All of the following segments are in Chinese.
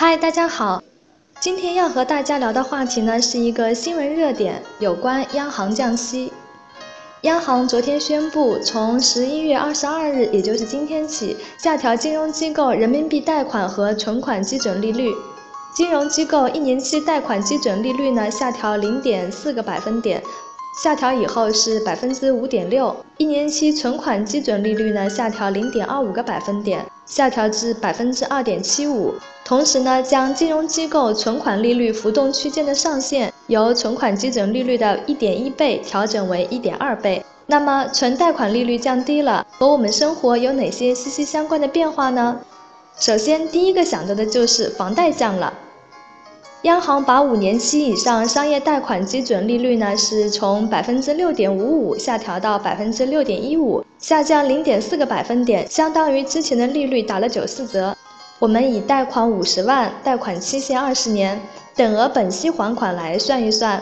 嗨，大家好，今天要和大家聊的话题呢是一个新闻热点，有关央行降息。央行昨天宣布，从十一月二十二日，也就是今天起，下调金融机构人民币贷款和存款基准利率。金融机构一年期贷款基准利率呢下调零点四个百分点。下调以后是百分之五点六，一年期存款基准利率呢下调零点二五个百分点，下调至百分之二点七五。同时呢，将金融机构存款利率浮动区间的上限由存款基准利率的一点一倍调整为一点二倍。那么，存贷款利率降低了，和我们生活有哪些息息相关的变化呢？首先，第一个想到的就是房贷降了。央行把五年期以上商业贷款基准利率呢，是从百分之六点五五下调到百分之六点一五，下降零点四个百分点，相当于之前的利率打了九四折。我们以贷款五十万，贷款期限二十年，等额本息还款来算一算，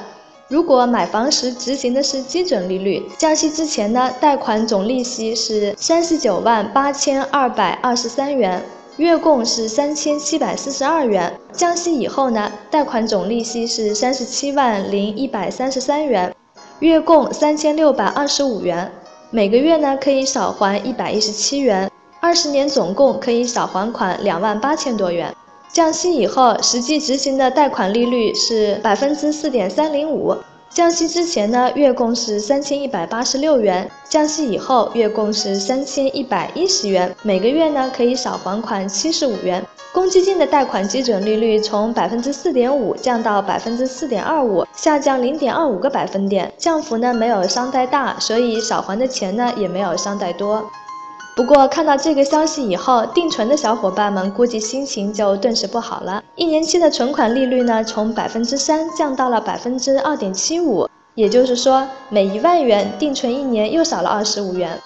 如果买房时执行的是基准利率，降息之前呢，贷款总利息是三十九万八千二百二十三元。月供是三千七百四十二元，降息以后呢，贷款总利息是三十七万零一百三十三元，月供三千六百二十五元，每个月呢可以少还一百一十七元，二十年总共可以少还款两万八千多元。降息以后，实际执行的贷款利率是百分之四点三零五。降息之前呢，月供是三千一百八十六元；降息以后，月供是三千一百一十元，每个月呢可以少还款七十五元。公积金的贷款基准利率从百分之四点五降到百分之四点二五，下降零点二五个百分点，降幅呢没有商贷大，所以少还的钱呢也没有商贷多。不过看到这个消息以后，定存的小伙伴们估计心情就顿时不好了。一年期的存款利率呢，从百分之三降到了百分之二点七五，也就是说，每一万元定存一年又少了二十五元。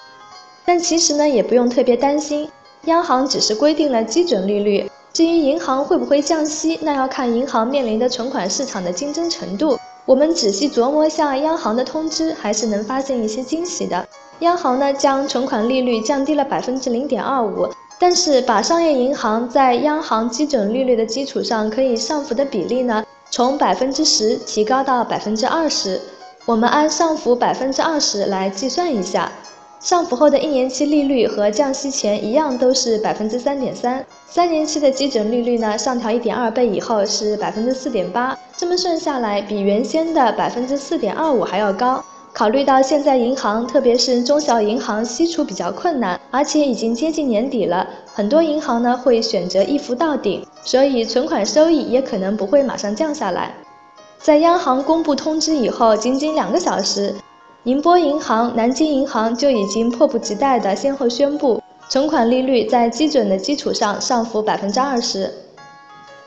但其实呢，也不用特别担心，央行只是规定了基准利率，至于银行会不会降息，那要看银行面临的存款市场的竞争程度。我们仔细琢磨下央行的通知，还是能发现一些惊喜的。央行呢将存款利率降低了百分之零点二五，但是把商业银行在央行基准利率的基础上可以上浮的比例呢，从百分之十提高到百分之二十。我们按上浮百分之二十来计算一下。上浮后的一年期利率和降息前一样，都是百分之三点三。三年期的基准利率呢，上调一点二倍以后是百分之四点八。这么算下来，比原先的百分之四点二五还要高。考虑到现在银行，特别是中小银行吸储比较困难，而且已经接近年底了，很多银行呢会选择一浮到顶，所以存款收益也可能不会马上降下来。在央行公布通知以后，仅仅两个小时。宁波银行、南京银行就已经迫不及待地先后宣布，存款利率在基准的基础上上浮百分之二十。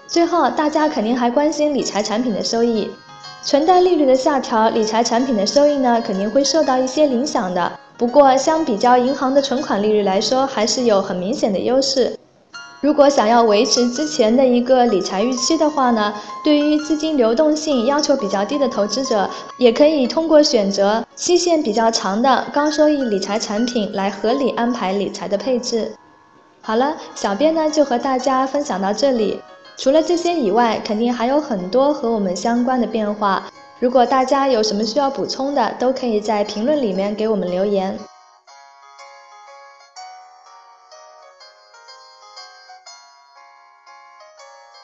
最后，大家肯定还关心理财产品的收益，存贷利率的下调，理财产品的收益呢肯定会受到一些影响的。不过，相比较银行的存款利率来说，还是有很明显的优势。如果想要维持之前的一个理财预期的话呢，对于资金流动性要求比较低的投资者，也可以通过选择期限比较长的高收益理财产品来合理安排理财的配置。好了，小编呢就和大家分享到这里。除了这些以外，肯定还有很多和我们相关的变化。如果大家有什么需要补充的，都可以在评论里面给我们留言。